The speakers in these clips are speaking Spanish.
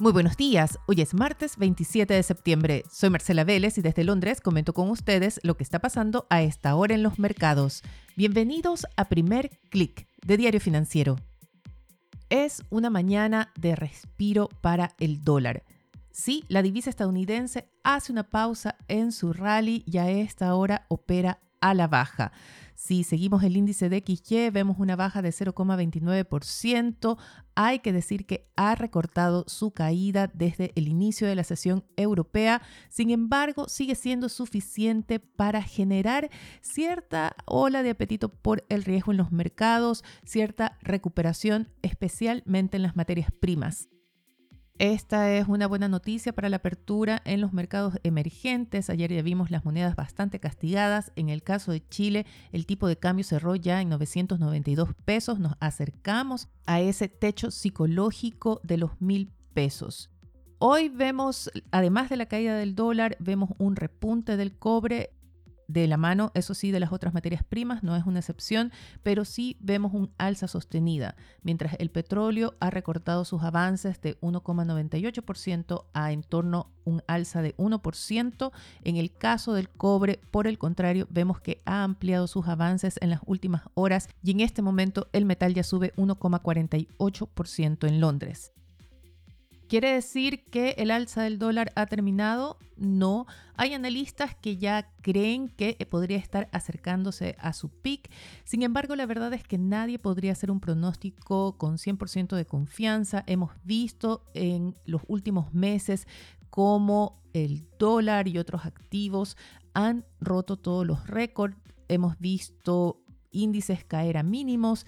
Muy buenos días, hoy es martes 27 de septiembre. Soy Marcela Vélez y desde Londres comento con ustedes lo que está pasando a esta hora en los mercados. Bienvenidos a Primer Click de Diario Financiero. Es una mañana de respiro para el dólar. Sí, la divisa estadounidense hace una pausa en su rally y a esta hora opera a la baja. Si seguimos el índice de XY, vemos una baja de 0,29%. Hay que decir que ha recortado su caída desde el inicio de la sesión europea. Sin embargo, sigue siendo suficiente para generar cierta ola de apetito por el riesgo en los mercados, cierta recuperación, especialmente en las materias primas. Esta es una buena noticia para la apertura en los mercados emergentes. Ayer ya vimos las monedas bastante castigadas. En el caso de Chile, el tipo de cambio cerró ya en 992 pesos. Nos acercamos a ese techo psicológico de los mil pesos. Hoy vemos, además de la caída del dólar, vemos un repunte del cobre de la mano, eso sí, de las otras materias primas, no es una excepción, pero sí vemos un alza sostenida, mientras el petróleo ha recortado sus avances de 1,98% a en torno un alza de 1%. En el caso del cobre, por el contrario, vemos que ha ampliado sus avances en las últimas horas y en este momento el metal ya sube 1,48% en Londres. ¿Quiere decir que el alza del dólar ha terminado? No. Hay analistas que ya creen que podría estar acercándose a su pic. Sin embargo, la verdad es que nadie podría hacer un pronóstico con 100% de confianza. Hemos visto en los últimos meses cómo el dólar y otros activos han roto todos los récords. Hemos visto índices caer a mínimos.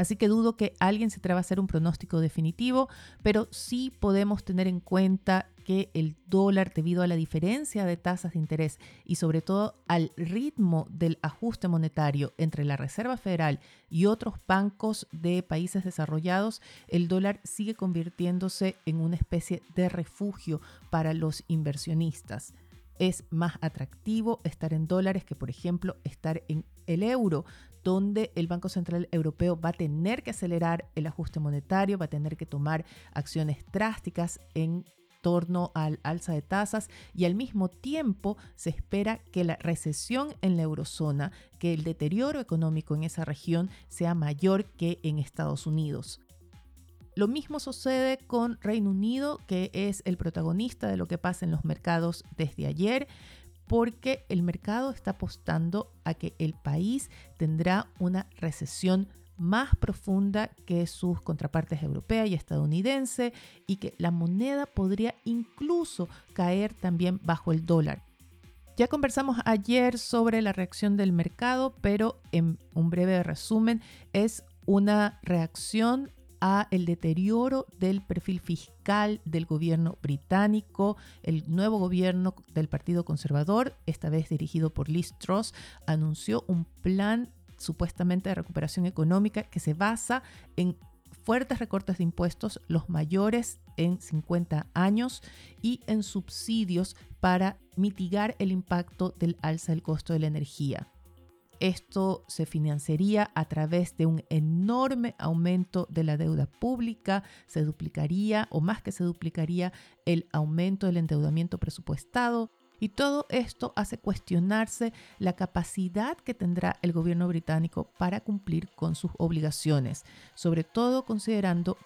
Así que dudo que alguien se atreva a hacer un pronóstico definitivo, pero sí podemos tener en cuenta que el dólar, debido a la diferencia de tasas de interés y sobre todo al ritmo del ajuste monetario entre la Reserva Federal y otros bancos de países desarrollados, el dólar sigue convirtiéndose en una especie de refugio para los inversionistas. Es más atractivo estar en dólares que, por ejemplo, estar en el euro, donde el Banco Central Europeo va a tener que acelerar el ajuste monetario, va a tener que tomar acciones drásticas en torno al alza de tasas y al mismo tiempo se espera que la recesión en la eurozona, que el deterioro económico en esa región sea mayor que en Estados Unidos. Lo mismo sucede con Reino Unido, que es el protagonista de lo que pasa en los mercados desde ayer, porque el mercado está apostando a que el país tendrá una recesión más profunda que sus contrapartes europea y estadounidense y que la moneda podría incluso caer también bajo el dólar. Ya conversamos ayer sobre la reacción del mercado, pero en un breve resumen es una reacción a el deterioro del perfil fiscal del gobierno británico. El nuevo gobierno del Partido Conservador, esta vez dirigido por Liz Truss, anunció un plan supuestamente de recuperación económica que se basa en fuertes recortes de impuestos, los mayores en 50 años, y en subsidios para mitigar el impacto del alza del costo de la energía. Esto se financiaría a través de un enorme aumento de la deuda pública, se duplicaría o más que se duplicaría el aumento del endeudamiento presupuestado. Y todo esto hace cuestionarse la capacidad que tendrá el gobierno británico para cumplir con sus obligaciones, sobre todo considerando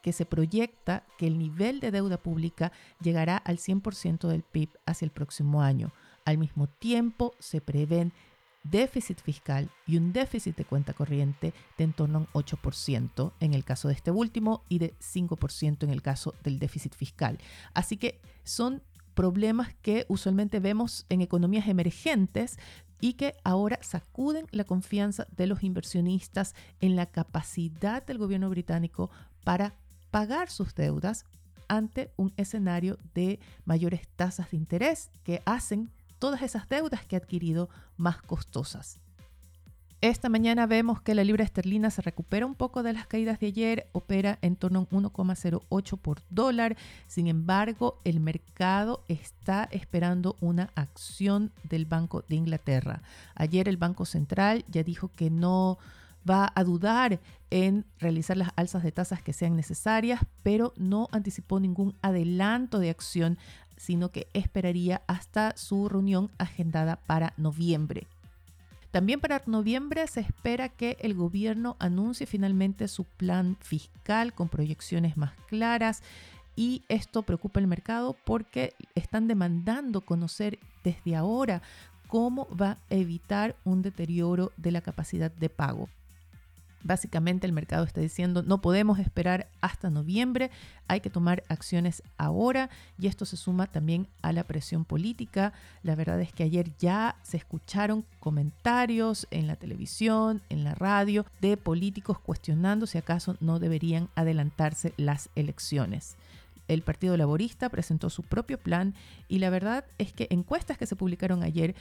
que se proyecta que el nivel de deuda pública llegará al 100% del PIB hacia el próximo año. Al mismo tiempo, se prevén déficit fiscal y un déficit de cuenta corriente de en torno a un 8% en el caso de este último y de 5% en el caso del déficit fiscal. Así que son problemas que usualmente vemos en economías emergentes y que ahora sacuden la confianza de los inversionistas en la capacidad del gobierno británico para pagar sus deudas ante un escenario de mayores tasas de interés que hacen todas esas deudas que ha adquirido más costosas. Esta mañana vemos que la libra esterlina se recupera un poco de las caídas de ayer, opera en torno a un 1,08 por dólar. Sin embargo, el mercado está esperando una acción del Banco de Inglaterra. Ayer el Banco Central ya dijo que no va a dudar en realizar las alzas de tasas que sean necesarias, pero no anticipó ningún adelanto de acción, sino que esperaría hasta su reunión agendada para noviembre. También para noviembre se espera que el gobierno anuncie finalmente su plan fiscal con proyecciones más claras y esto preocupa el mercado porque están demandando conocer desde ahora cómo va a evitar un deterioro de la capacidad de pago. Básicamente el mercado está diciendo no podemos esperar hasta noviembre, hay que tomar acciones ahora y esto se suma también a la presión política. La verdad es que ayer ya se escucharon comentarios en la televisión, en la radio, de políticos cuestionando si acaso no deberían adelantarse las elecciones. El Partido Laborista presentó su propio plan y la verdad es que encuestas que se publicaron ayer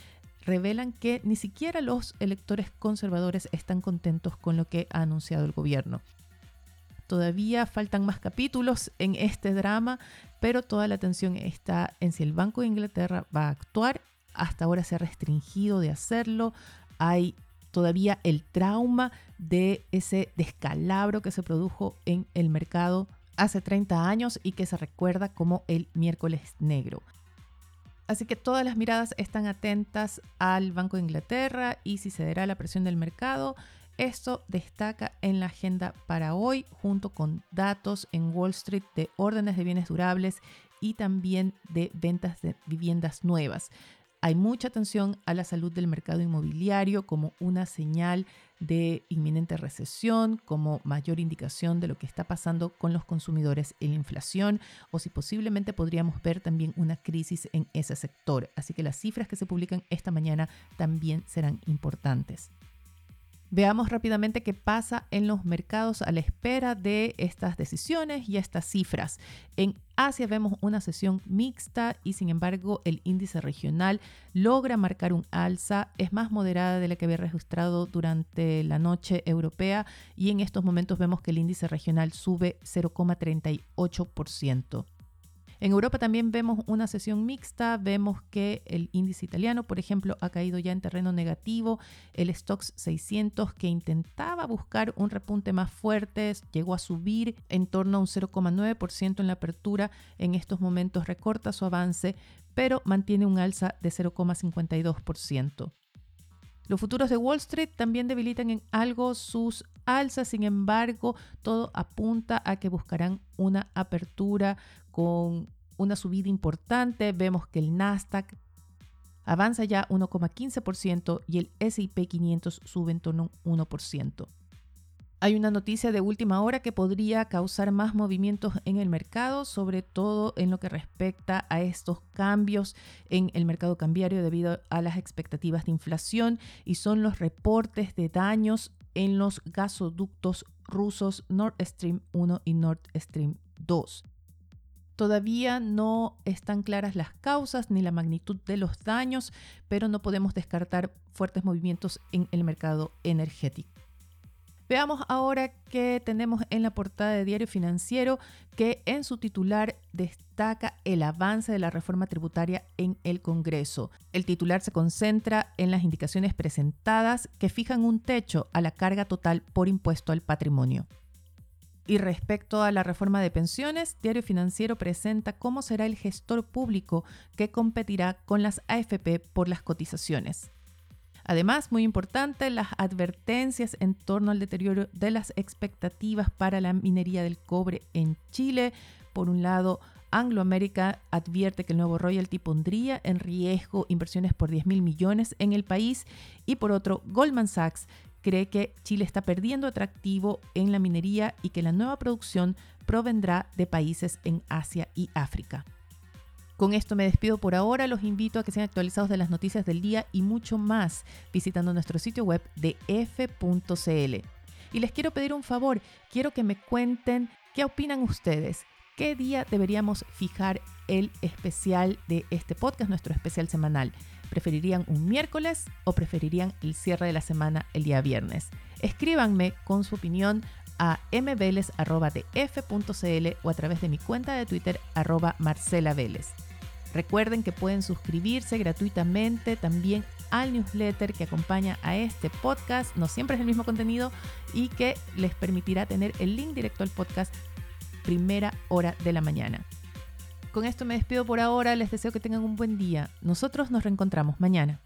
revelan que ni siquiera los electores conservadores están contentos con lo que ha anunciado el gobierno. Todavía faltan más capítulos en este drama, pero toda la atención está en si el Banco de Inglaterra va a actuar. Hasta ahora se ha restringido de hacerlo. Hay todavía el trauma de ese descalabro que se produjo en el mercado hace 30 años y que se recuerda como el miércoles negro. Así que todas las miradas están atentas al Banco de Inglaterra y si cederá la presión del mercado. Esto destaca en la agenda para hoy junto con datos en Wall Street de órdenes de bienes durables y también de ventas de viviendas nuevas. Hay mucha atención a la salud del mercado inmobiliario como una señal de inminente recesión, como mayor indicación de lo que está pasando con los consumidores en la inflación, o si posiblemente podríamos ver también una crisis en ese sector. Así que las cifras que se publican esta mañana también serán importantes. Veamos rápidamente qué pasa en los mercados a la espera de estas decisiones y estas cifras. En Asia vemos una sesión mixta y sin embargo el índice regional logra marcar un alza, es más moderada de la que había registrado durante la noche europea y en estos momentos vemos que el índice regional sube 0,38%. En Europa también vemos una sesión mixta, vemos que el índice italiano, por ejemplo, ha caído ya en terreno negativo, el Stox 600 que intentaba buscar un repunte más fuerte, llegó a subir en torno a un 0,9% en la apertura, en estos momentos recorta su avance, pero mantiene un alza de 0,52%. Los futuros de Wall Street también debilitan en algo sus alzas, sin embargo, todo apunta a que buscarán una apertura con una subida importante. Vemos que el Nasdaq avanza ya 1,15% y el SP 500 sube en torno a un 1%. Hay una noticia de última hora que podría causar más movimientos en el mercado, sobre todo en lo que respecta a estos cambios en el mercado cambiario debido a las expectativas de inflación y son los reportes de daños en los gasoductos rusos Nord Stream 1 y Nord Stream 2. Todavía no están claras las causas ni la magnitud de los daños, pero no podemos descartar fuertes movimientos en el mercado energético. Veamos ahora qué tenemos en la portada de Diario Financiero, que en su titular destaca el avance de la reforma tributaria en el Congreso. El titular se concentra en las indicaciones presentadas que fijan un techo a la carga total por impuesto al patrimonio. Y respecto a la reforma de pensiones, Diario Financiero presenta cómo será el gestor público que competirá con las AFP por las cotizaciones. Además, muy importante, las advertencias en torno al deterioro de las expectativas para la minería del cobre en Chile. Por un lado, Anglo America advierte que el nuevo royalty pondría en riesgo inversiones por 10 mil millones en el país y por otro, Goldman Sachs cree que Chile está perdiendo atractivo en la minería y que la nueva producción provendrá de países en Asia y África. Con esto me despido por ahora, los invito a que sean actualizados de las noticias del día y mucho más visitando nuestro sitio web de f.cl. Y les quiero pedir un favor, quiero que me cuenten qué opinan ustedes, qué día deberíamos fijar el especial de este podcast, nuestro especial semanal. ¿Preferirían un miércoles o preferirían el cierre de la semana el día viernes? Escríbanme con su opinión a mveles.df.cl o a través de mi cuenta de Twitter arroba Recuerden que pueden suscribirse gratuitamente también al newsletter que acompaña a este podcast. No siempre es el mismo contenido y que les permitirá tener el link directo al podcast primera hora de la mañana. Con esto me despido por ahora, les deseo que tengan un buen día. Nosotros nos reencontramos mañana.